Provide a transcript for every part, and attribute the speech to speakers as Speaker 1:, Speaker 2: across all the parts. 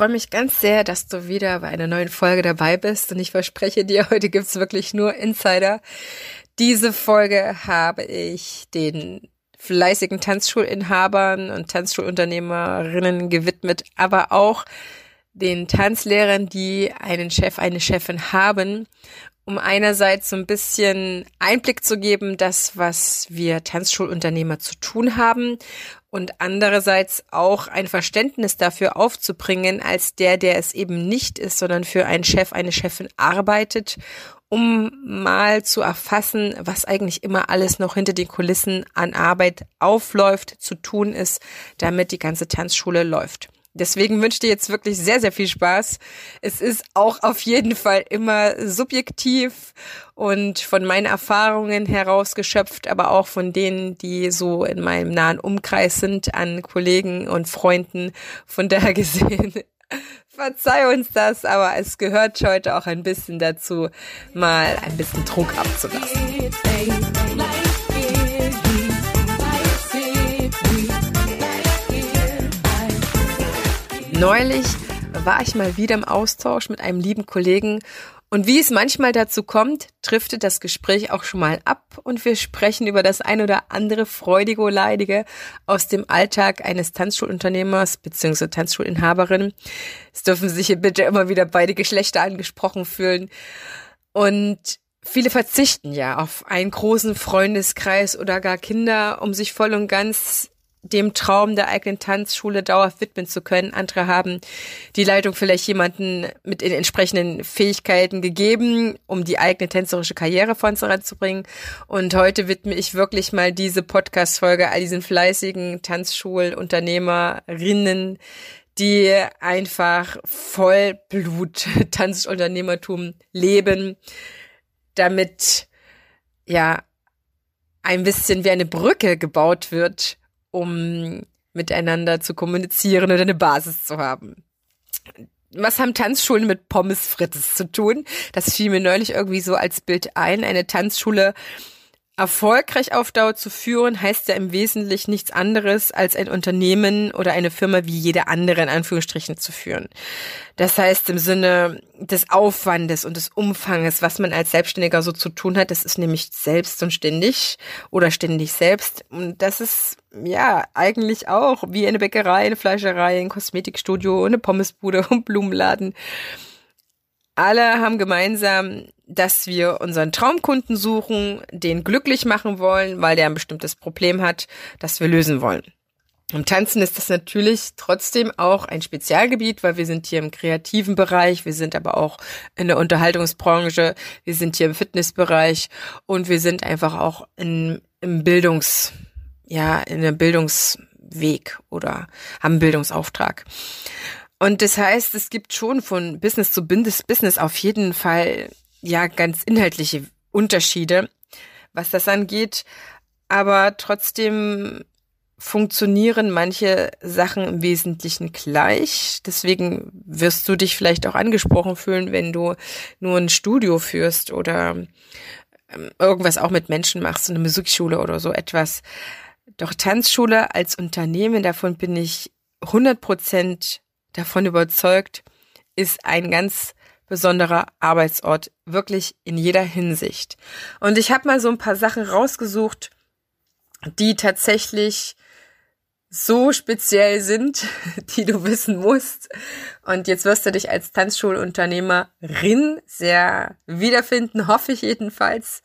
Speaker 1: Freue mich ganz sehr, dass du wieder bei einer neuen Folge dabei bist und ich verspreche dir, heute gibt's wirklich nur Insider. Diese Folge habe ich den fleißigen Tanzschulinhabern und Tanzschulunternehmerinnen gewidmet, aber auch den Tanzlehrern, die einen Chef, eine Chefin haben, um einerseits so ein bisschen Einblick zu geben, das, was wir Tanzschulunternehmer zu tun haben und andererseits auch ein Verständnis dafür aufzubringen, als der, der es eben nicht ist, sondern für einen Chef, eine Chefin arbeitet, um mal zu erfassen, was eigentlich immer alles noch hinter den Kulissen an Arbeit aufläuft, zu tun ist, damit die ganze Tanzschule läuft. Deswegen wünsche ich dir jetzt wirklich sehr, sehr viel Spaß. Es ist auch auf jeden Fall immer subjektiv und von meinen Erfahrungen herausgeschöpft, aber auch von denen, die so in meinem nahen Umkreis sind, an Kollegen und Freunden. Von daher gesehen, verzeih uns das, aber es gehört heute auch ein bisschen dazu, mal ein bisschen Druck abzulassen. Neulich war ich mal wieder im Austausch mit einem lieben Kollegen und wie es manchmal dazu kommt, driftet das Gespräch auch schon mal ab und wir sprechen über das ein oder andere freudige oder leidige aus dem Alltag eines Tanzschulunternehmers bzw. Tanzschulinhaberin. Es dürfen sich hier bitte immer wieder beide Geschlechter angesprochen fühlen. Und viele verzichten ja auf einen großen Freundeskreis oder gar Kinder, um sich voll und ganz dem Traum der eigenen Tanzschule dauerhaft widmen zu können. Andere haben die Leitung vielleicht jemanden mit den entsprechenden Fähigkeiten gegeben, um die eigene tänzerische Karriere voranzubringen. Und heute widme ich wirklich mal diese Podcast-Folge all diesen fleißigen Tanzschulunternehmerinnen, die einfach Vollblut Tanzunternehmertum leben, damit ja ein bisschen wie eine Brücke gebaut wird um miteinander zu kommunizieren oder eine Basis zu haben. Was haben Tanzschulen mit Pommes frites zu tun? Das fiel mir neulich irgendwie so als Bild ein. Eine Tanzschule Erfolgreich auf Dauer zu führen heißt ja im Wesentlichen nichts anderes, als ein Unternehmen oder eine Firma wie jede andere in Anführungsstrichen zu führen. Das heißt im Sinne des Aufwandes und des Umfanges, was man als Selbstständiger so zu tun hat, das ist nämlich selbst und ständig oder ständig selbst. Und das ist ja eigentlich auch wie eine Bäckerei, eine Fleischerei, ein Kosmetikstudio, eine Pommesbude und Blumenladen. Alle haben gemeinsam dass wir unseren Traumkunden suchen, den glücklich machen wollen, weil der ein bestimmtes Problem hat, das wir lösen wollen. Im Tanzen ist das natürlich trotzdem auch ein Spezialgebiet, weil wir sind hier im kreativen Bereich, wir sind aber auch in der Unterhaltungsbranche, wir sind hier im Fitnessbereich und wir sind einfach auch in, im Bildungs, ja, in einem Bildungsweg oder haben Bildungsauftrag. Und das heißt, es gibt schon von Business zu Business auf jeden Fall ja ganz inhaltliche Unterschiede, was das angeht. Aber trotzdem funktionieren manche Sachen im Wesentlichen gleich. Deswegen wirst du dich vielleicht auch angesprochen fühlen, wenn du nur ein Studio führst oder ähm, irgendwas auch mit Menschen machst, eine Musikschule oder so etwas. Doch Tanzschule als Unternehmen, davon bin ich 100 Prozent davon überzeugt, ist ein ganz besonderer Arbeitsort, wirklich in jeder Hinsicht. Und ich habe mal so ein paar Sachen rausgesucht, die tatsächlich so speziell sind, die du wissen musst. Und jetzt wirst du dich als Tanzschulunternehmerin sehr wiederfinden, hoffe ich jedenfalls.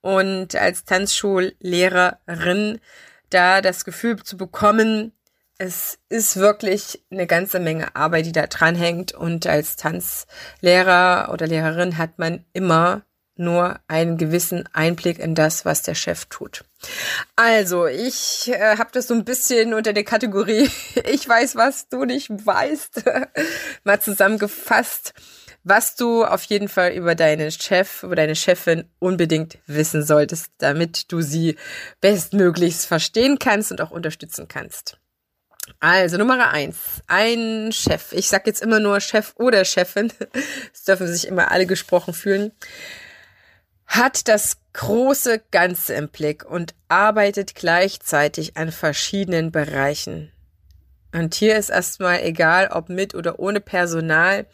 Speaker 1: Und als Tanzschullehrerin da das Gefühl zu bekommen, es ist wirklich eine ganze Menge Arbeit, die da dran hängt. Und als Tanzlehrer oder Lehrerin hat man immer nur einen gewissen Einblick in das, was der Chef tut. Also, ich äh, habe das so ein bisschen unter der Kategorie Ich weiß, was du nicht weißt, mal zusammengefasst, was du auf jeden Fall über deinen Chef, über deine Chefin unbedingt wissen solltest, damit du sie bestmöglichst verstehen kannst und auch unterstützen kannst. Also Nummer eins, ein Chef. Ich sag jetzt immer nur Chef oder Chefin. Es dürfen sich immer alle gesprochen fühlen hat das große Ganze im Blick und arbeitet gleichzeitig an verschiedenen Bereichen. Und hier ist erstmal egal, ob mit oder ohne Personal,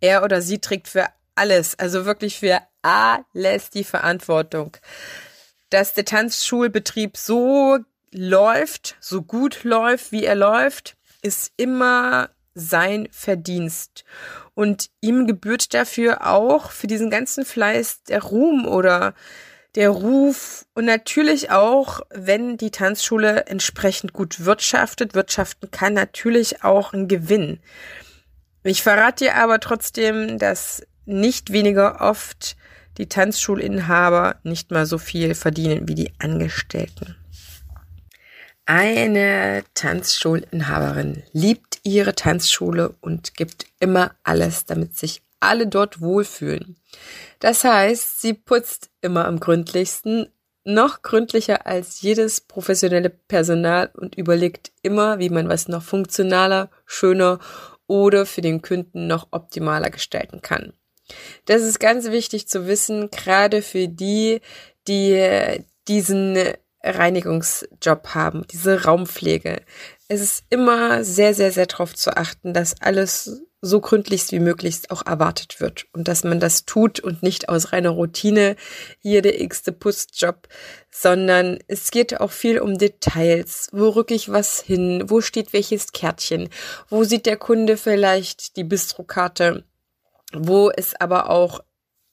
Speaker 1: er oder sie trägt für alles, also wirklich für alles die Verantwortung. Dass der Tanzschulbetrieb so läuft, so gut läuft, wie er läuft, ist immer sein Verdienst. Und ihm gebührt dafür auch für diesen ganzen Fleiß der Ruhm oder der Ruf und natürlich auch, wenn die Tanzschule entsprechend gut wirtschaftet, wirtschaften kann natürlich auch ein Gewinn. Ich verrate dir aber trotzdem, dass nicht weniger oft die Tanzschulinhaber nicht mal so viel verdienen wie die Angestellten. Eine Tanzschulinhaberin liebt ihre Tanzschule und gibt immer alles, damit sich alle dort wohlfühlen. Das heißt, sie putzt immer am gründlichsten, noch gründlicher als jedes professionelle Personal und überlegt immer, wie man was noch funktionaler, schöner oder für den Kunden noch optimaler gestalten kann. Das ist ganz wichtig zu wissen, gerade für die, die diesen Reinigungsjob haben, diese Raumpflege. Es ist immer sehr, sehr, sehr darauf zu achten, dass alles so gründlichst wie möglichst auch erwartet wird und dass man das tut und nicht aus reiner Routine hier der x-te Pustjob, sondern es geht auch viel um Details. Wo rücke ich was hin? Wo steht welches Kärtchen? Wo sieht der Kunde vielleicht die Bistrokarte? Wo ist aber auch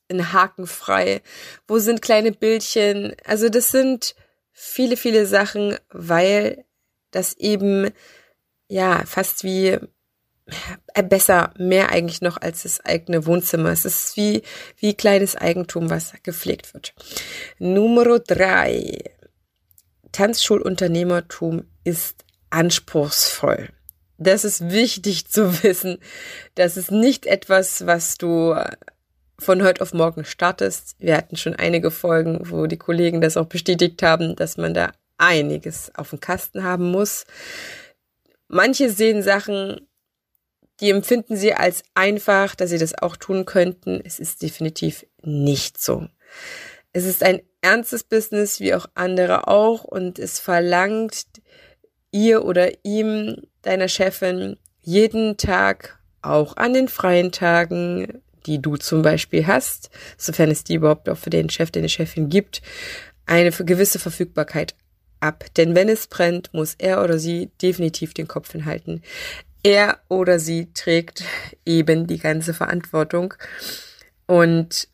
Speaker 1: ein Haken frei? Wo sind kleine Bildchen? Also das sind viele, viele Sachen, weil das eben ja fast wie äh, besser, mehr eigentlich noch als das eigene Wohnzimmer. Es ist wie, wie kleines Eigentum, was gepflegt wird. Nummer drei. Tanzschulunternehmertum ist anspruchsvoll. Das ist wichtig zu wissen. Das ist nicht etwas, was du von heute auf morgen startest. Wir hatten schon einige Folgen, wo die Kollegen das auch bestätigt haben, dass man da einiges auf dem Kasten haben muss. Manche sehen Sachen, die empfinden sie als einfach, dass sie das auch tun könnten. Es ist definitiv nicht so. Es ist ein ernstes Business, wie auch andere auch, und es verlangt ihr oder ihm, deiner Chefin, jeden Tag, auch an den freien Tagen, die du zum Beispiel hast, sofern es die überhaupt auch für den Chef, deine Chefin gibt, eine gewisse Verfügbarkeit ab. Denn wenn es brennt, muss er oder sie definitiv den Kopf hinhalten. Er oder sie trägt eben die ganze Verantwortung und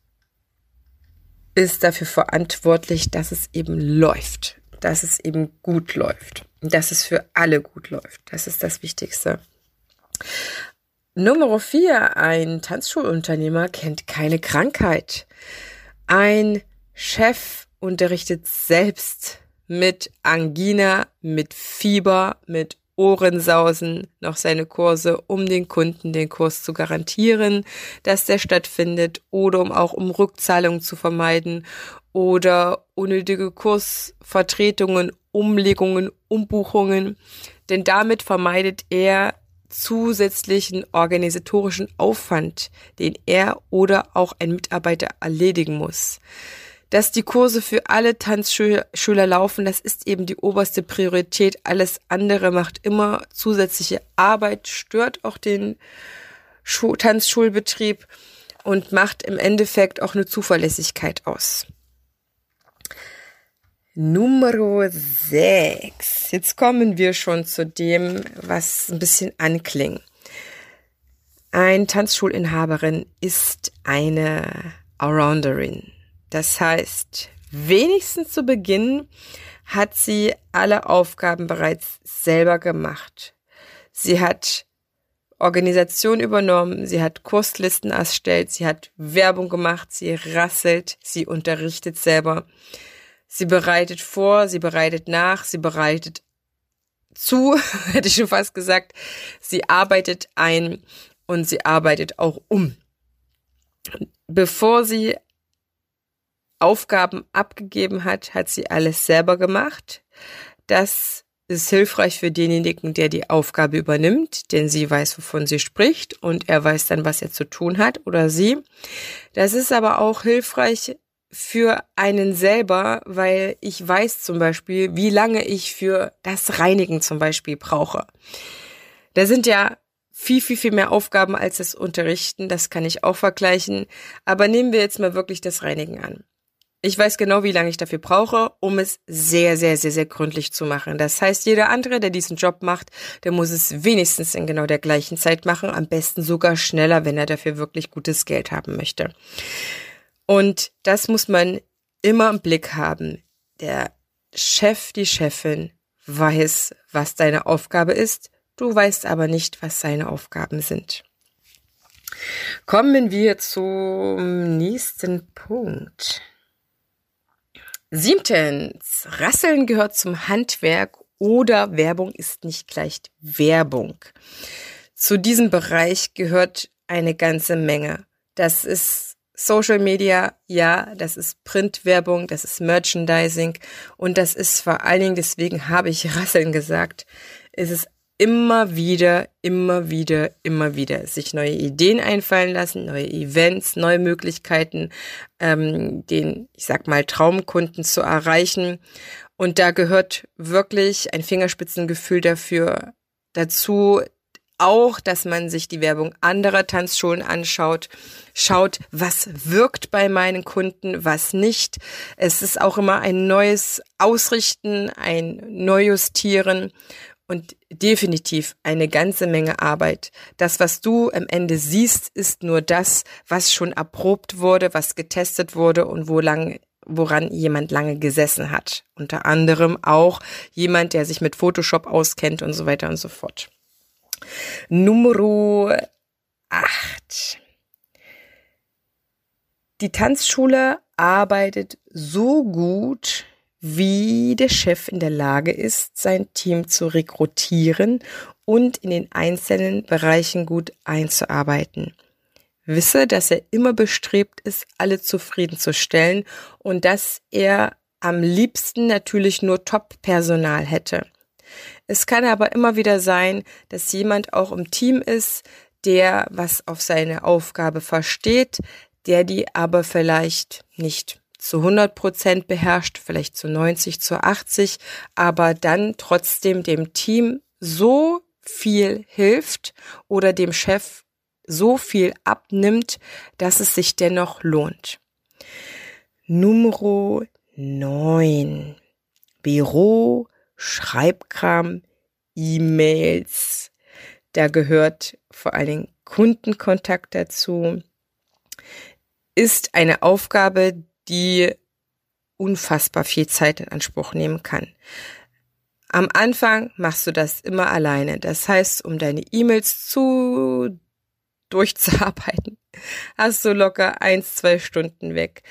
Speaker 1: ist dafür verantwortlich, dass es eben läuft, dass es eben gut läuft, dass es für alle gut läuft. Das ist das Wichtigste. Nummer vier. Ein Tanzschulunternehmer kennt keine Krankheit. Ein Chef unterrichtet selbst mit Angina, mit Fieber, mit Ohrensausen noch seine Kurse, um den Kunden den Kurs zu garantieren, dass der stattfindet oder um auch um Rückzahlungen zu vermeiden oder unnötige Kursvertretungen, Umlegungen, Umbuchungen. Denn damit vermeidet er zusätzlichen organisatorischen Aufwand, den er oder auch ein Mitarbeiter erledigen muss. Dass die Kurse für alle Tanzschüler laufen, das ist eben die oberste Priorität. Alles andere macht immer zusätzliche Arbeit, stört auch den Tanzschulbetrieb und macht im Endeffekt auch eine Zuverlässigkeit aus. Nummer 6. Jetzt kommen wir schon zu dem, was ein bisschen anklingt. Ein Tanzschulinhaberin ist eine Allrounderin. Das heißt, wenigstens zu Beginn hat sie alle Aufgaben bereits selber gemacht. Sie hat Organisation übernommen, sie hat Kurslisten erstellt, sie hat Werbung gemacht, sie rasselt, sie unterrichtet selber, sie bereitet vor, sie bereitet nach, sie bereitet zu, hätte ich schon fast gesagt, sie arbeitet ein und sie arbeitet auch um. Bevor sie Aufgaben abgegeben hat, hat sie alles selber gemacht. Das ist hilfreich für denjenigen, der die Aufgabe übernimmt, denn sie weiß, wovon sie spricht und er weiß dann, was er zu tun hat oder sie. Das ist aber auch hilfreich für einen selber, weil ich weiß zum Beispiel, wie lange ich für das Reinigen zum Beispiel brauche. Da sind ja viel, viel, viel mehr Aufgaben als das Unterrichten. Das kann ich auch vergleichen. Aber nehmen wir jetzt mal wirklich das Reinigen an. Ich weiß genau, wie lange ich dafür brauche, um es sehr, sehr, sehr, sehr gründlich zu machen. Das heißt, jeder andere, der diesen Job macht, der muss es wenigstens in genau der gleichen Zeit machen, am besten sogar schneller, wenn er dafür wirklich gutes Geld haben möchte. Und das muss man immer im Blick haben. Der Chef, die Chefin weiß, was deine Aufgabe ist, du weißt aber nicht, was seine Aufgaben sind. Kommen wir zum nächsten Punkt. Siebtens, Rasseln gehört zum Handwerk oder Werbung ist nicht gleich Werbung. Zu diesem Bereich gehört eine ganze Menge. Das ist Social Media, ja, das ist Printwerbung, das ist Merchandising und das ist vor allen Dingen, deswegen habe ich Rasseln gesagt, es ist immer wieder, immer wieder, immer wieder sich neue Ideen einfallen lassen, neue Events, neue Möglichkeiten, ähm, den, ich sag mal, Traumkunden zu erreichen. Und da gehört wirklich ein Fingerspitzengefühl dafür dazu, auch, dass man sich die Werbung anderer Tanzschulen anschaut, schaut, was wirkt bei meinen Kunden, was nicht. Es ist auch immer ein neues Ausrichten, ein Neujustieren und definitiv eine ganze Menge Arbeit. Das, was du am Ende siehst, ist nur das, was schon erprobt wurde, was getestet wurde und wo lang, woran jemand lange gesessen hat. Unter anderem auch jemand, der sich mit Photoshop auskennt und so weiter und so fort. Nummer 8. Die Tanzschule arbeitet so gut, wie der Chef in der Lage ist, sein Team zu rekrutieren und in den einzelnen Bereichen gut einzuarbeiten. Wisse, dass er immer bestrebt ist, alle zufriedenzustellen und dass er am liebsten natürlich nur Top-Personal hätte. Es kann aber immer wieder sein, dass jemand auch im Team ist, der was auf seine Aufgabe versteht, der die aber vielleicht nicht zu 100 Prozent beherrscht, vielleicht zu 90, zu 80, aber dann trotzdem dem Team so viel hilft oder dem Chef so viel abnimmt, dass es sich dennoch lohnt. Nummer 9. Büro, Schreibkram, E-Mails. Da gehört vor allen Dingen Kundenkontakt dazu. Ist eine Aufgabe, die unfassbar viel Zeit in Anspruch nehmen kann. Am Anfang machst du das immer alleine. Das heißt, um deine E-Mails zu durchzuarbeiten, hast du locker eins, zwei Stunden weg.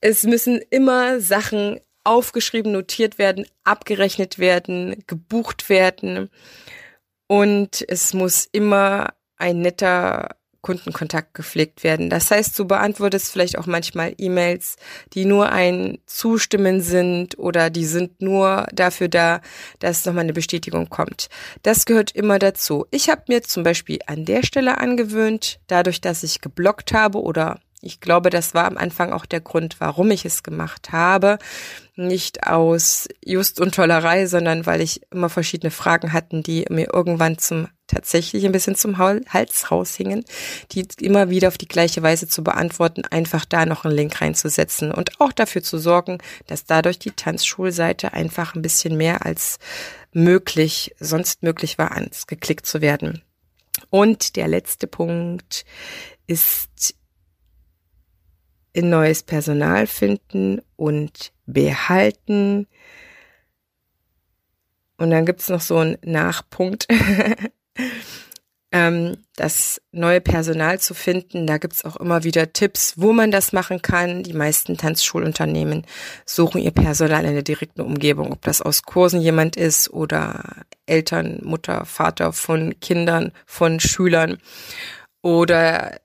Speaker 1: Es müssen immer Sachen aufgeschrieben, notiert werden, abgerechnet werden, gebucht werden. Und es muss immer ein netter Kundenkontakt gepflegt werden. Das heißt, du beantwortest vielleicht auch manchmal E-Mails, die nur ein Zustimmen sind oder die sind nur dafür da, dass nochmal eine Bestätigung kommt. Das gehört immer dazu. Ich habe mir zum Beispiel an der Stelle angewöhnt, dadurch, dass ich geblockt habe oder ich glaube, das war am Anfang auch der Grund, warum ich es gemacht habe. Nicht aus Just und Tollerei, sondern weil ich immer verschiedene Fragen hatten, die mir irgendwann zum tatsächlich ein bisschen zum Hals raushingen, die immer wieder auf die gleiche Weise zu beantworten, einfach da noch einen Link reinzusetzen und auch dafür zu sorgen, dass dadurch die Tanzschulseite einfach ein bisschen mehr als möglich, sonst möglich war, ans geklickt zu werden. Und der letzte Punkt ist neues Personal finden und behalten. Und dann gibt's noch so einen Nachpunkt. ähm, das neue Personal zu finden. Da gibt's auch immer wieder Tipps, wo man das machen kann. Die meisten Tanzschulunternehmen suchen ihr Personal in der direkten Umgebung, ob das aus Kursen jemand ist oder Eltern, Mutter, Vater von Kindern, von Schülern oder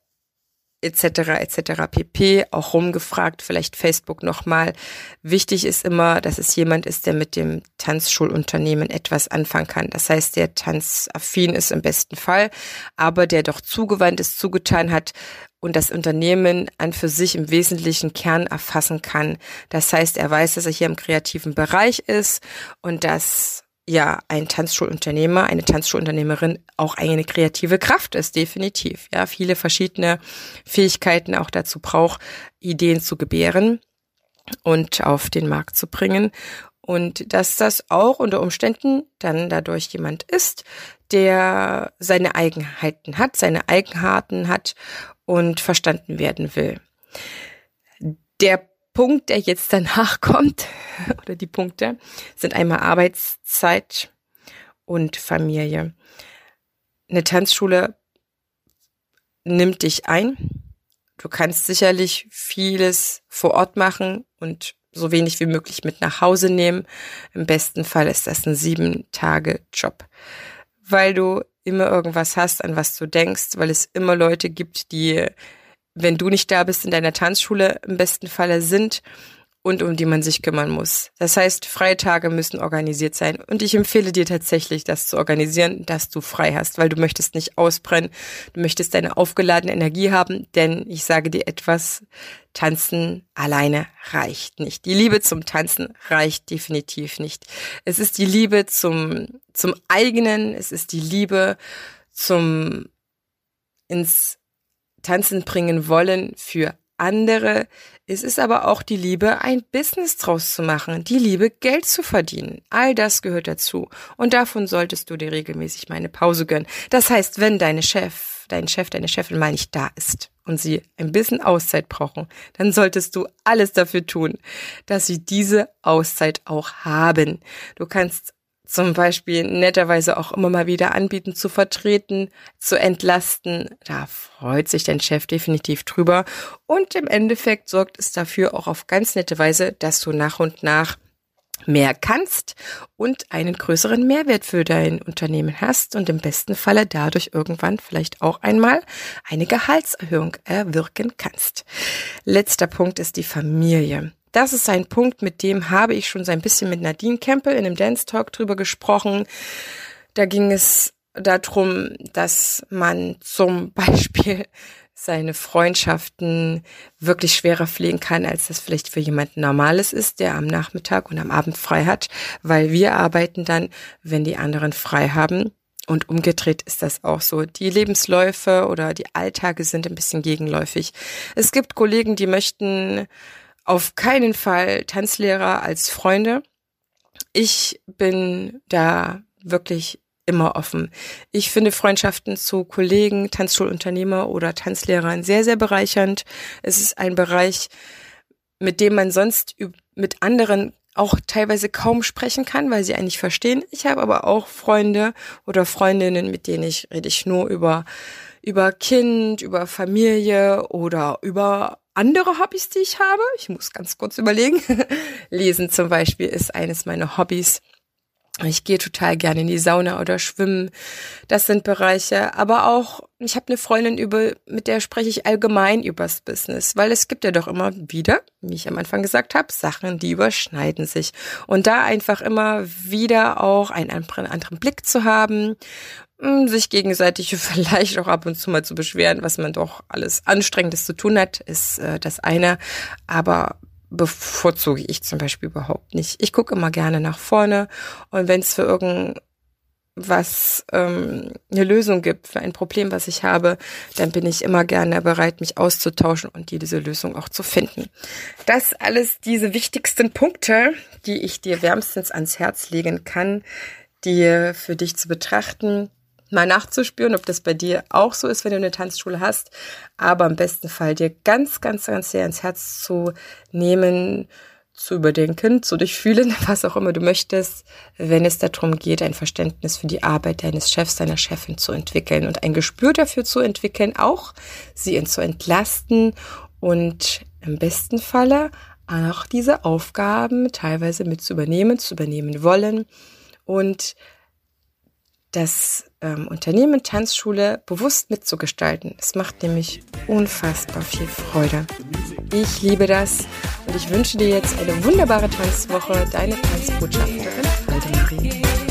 Speaker 1: etc. etc. pp. auch rumgefragt, vielleicht Facebook nochmal. Wichtig ist immer, dass es jemand ist, der mit dem Tanzschulunternehmen etwas anfangen kann. Das heißt, der tanzaffin ist im besten Fall, aber der doch zugewandt ist, zugetan hat und das Unternehmen an für sich im wesentlichen Kern erfassen kann. Das heißt, er weiß, dass er hier im kreativen Bereich ist und dass ja ein Tanzschulunternehmer, eine Tanzschulunternehmerin auch eine kreative Kraft ist, definitiv. Ja, viele verschiedene Fähigkeiten auch dazu braucht, Ideen zu gebären und auf den Markt zu bringen. Und dass das auch unter Umständen dann dadurch jemand ist, der seine Eigenheiten hat, seine Eigenarten hat und verstanden werden will. Der Punkt, der jetzt danach kommt, oder die Punkte, sind einmal Arbeitszeit und Familie. Eine Tanzschule nimmt dich ein. Du kannst sicherlich vieles vor Ort machen und so wenig wie möglich mit nach Hause nehmen. Im besten Fall ist das ein sieben Tage Job, weil du immer irgendwas hast, an was du denkst, weil es immer Leute gibt, die wenn du nicht da bist, in deiner Tanzschule im besten Falle sind und um die man sich kümmern muss. Das heißt, freie Tage müssen organisiert sein. Und ich empfehle dir tatsächlich, das zu organisieren, dass du frei hast, weil du möchtest nicht ausbrennen. Du möchtest deine aufgeladene Energie haben, denn ich sage dir etwas, Tanzen alleine reicht nicht. Die Liebe zum Tanzen reicht definitiv nicht. Es ist die Liebe zum, zum eigenen, es ist die Liebe zum ins Tanzen bringen wollen für andere. Es ist aber auch die Liebe, ein Business draus zu machen, die Liebe, Geld zu verdienen. All das gehört dazu. Und davon solltest du dir regelmäßig mal eine Pause gönnen. Das heißt, wenn deine Chef, dein Chef, deine Chefin mal nicht da ist und sie ein bisschen Auszeit brauchen, dann solltest du alles dafür tun, dass sie diese Auszeit auch haben. Du kannst zum Beispiel netterweise auch immer mal wieder anbieten zu vertreten, zu entlasten. Da freut sich dein Chef definitiv drüber. Und im Endeffekt sorgt es dafür auch auf ganz nette Weise, dass du nach und nach mehr kannst und einen größeren Mehrwert für dein Unternehmen hast und im besten Falle dadurch irgendwann vielleicht auch einmal eine Gehaltserhöhung erwirken kannst. Letzter Punkt ist die Familie das ist ein Punkt, mit dem habe ich schon so ein bisschen mit Nadine Kempel in einem Dance Talk drüber gesprochen. Da ging es darum, dass man zum Beispiel seine Freundschaften wirklich schwerer pflegen kann, als das vielleicht für jemanden Normales ist, der am Nachmittag und am Abend frei hat, weil wir arbeiten dann, wenn die anderen frei haben. Und umgedreht ist das auch so. Die Lebensläufe oder die Alltage sind ein bisschen gegenläufig. Es gibt Kollegen, die möchten auf keinen Fall Tanzlehrer als Freunde. Ich bin da wirklich immer offen. Ich finde Freundschaften zu Kollegen, Tanzschulunternehmer oder Tanzlehrern sehr, sehr bereichernd. Es ist ein Bereich, mit dem man sonst mit anderen auch teilweise kaum sprechen kann, weil sie eigentlich verstehen. Ich habe aber auch Freunde oder Freundinnen, mit denen ich rede ich nur über über Kind, über Familie oder über andere Hobbys, die ich habe. Ich muss ganz kurz überlegen. Lesen zum Beispiel ist eines meiner Hobbys. Ich gehe total gerne in die Sauna oder schwimmen. Das sind Bereiche. Aber auch, ich habe eine Freundin über, mit der spreche ich allgemein übers Business, weil es gibt ja doch immer wieder, wie ich am Anfang gesagt habe, Sachen, die überschneiden sich. Und da einfach immer wieder auch einen anderen Blick zu haben hm, sich gegenseitig vielleicht auch ab und zu mal zu beschweren, was man doch alles Anstrengendes zu tun hat, ist äh, das eine. Aber bevorzuge ich zum Beispiel überhaupt nicht. Ich gucke immer gerne nach vorne und wenn es für irgendwas ähm, eine Lösung gibt für ein Problem, was ich habe, dann bin ich immer gerne bereit, mich auszutauschen und diese Lösung auch zu finden. Das alles diese wichtigsten Punkte, die ich dir wärmstens ans Herz legen kann, die für dich zu betrachten mal nachzuspüren, ob das bei dir auch so ist, wenn du eine Tanzschule hast. Aber im besten Fall dir ganz, ganz, ganz sehr ins Herz zu nehmen, zu überdenken, zu durchfühlen, was auch immer du möchtest, wenn es darum geht, ein Verständnis für die Arbeit deines Chefs, deiner Chefin zu entwickeln und ein Gespür dafür zu entwickeln, auch sie zu entlasten und im besten Falle auch diese Aufgaben teilweise mit zu übernehmen, zu übernehmen wollen und das ähm, Unternehmen Tanzschule bewusst mitzugestalten. Es macht nämlich unfassbar viel Freude. Ich liebe das und ich wünsche dir jetzt eine wunderbare Tanzwoche. Deine Tanzbotschafterin Heidemarie.